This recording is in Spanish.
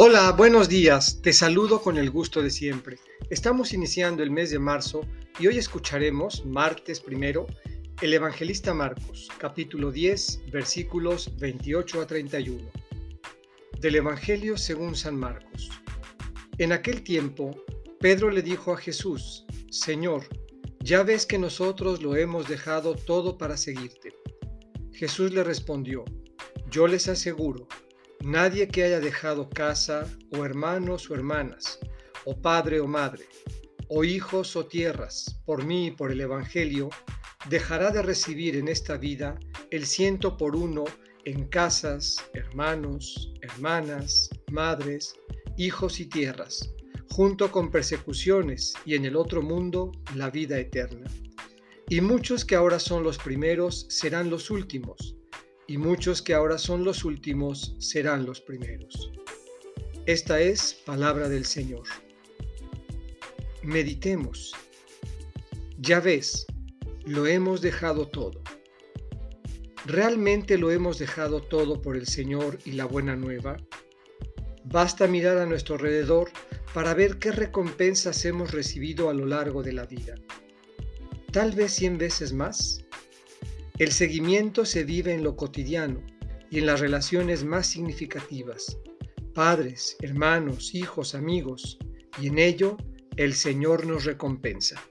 Hola, buenos días. Te saludo con el gusto de siempre. Estamos iniciando el mes de marzo y hoy escucharemos, martes primero, el evangelista Marcos, capítulo 10, versículos 28 a 31. Del Evangelio según San Marcos. En aquel tiempo, Pedro le dijo a Jesús, Señor, ya ves que nosotros lo hemos dejado todo para seguirte. Jesús le respondió, Yo les aseguro, Nadie que haya dejado casa, o hermanos o hermanas, o padre o madre, o hijos o tierras, por mí y por el Evangelio, dejará de recibir en esta vida el ciento por uno en casas, hermanos, hermanas, madres, hijos y tierras, junto con persecuciones y en el otro mundo la vida eterna. Y muchos que ahora son los primeros serán los últimos y muchos que ahora son los últimos serán los primeros. Esta es palabra del Señor. Meditemos. Ya ves, lo hemos dejado todo. ¿Realmente lo hemos dejado todo por el Señor y la buena nueva? Basta mirar a nuestro alrededor para ver qué recompensas hemos recibido a lo largo de la vida. Tal vez cien veces más el seguimiento se vive en lo cotidiano y en las relaciones más significativas, padres, hermanos, hijos, amigos, y en ello el Señor nos recompensa.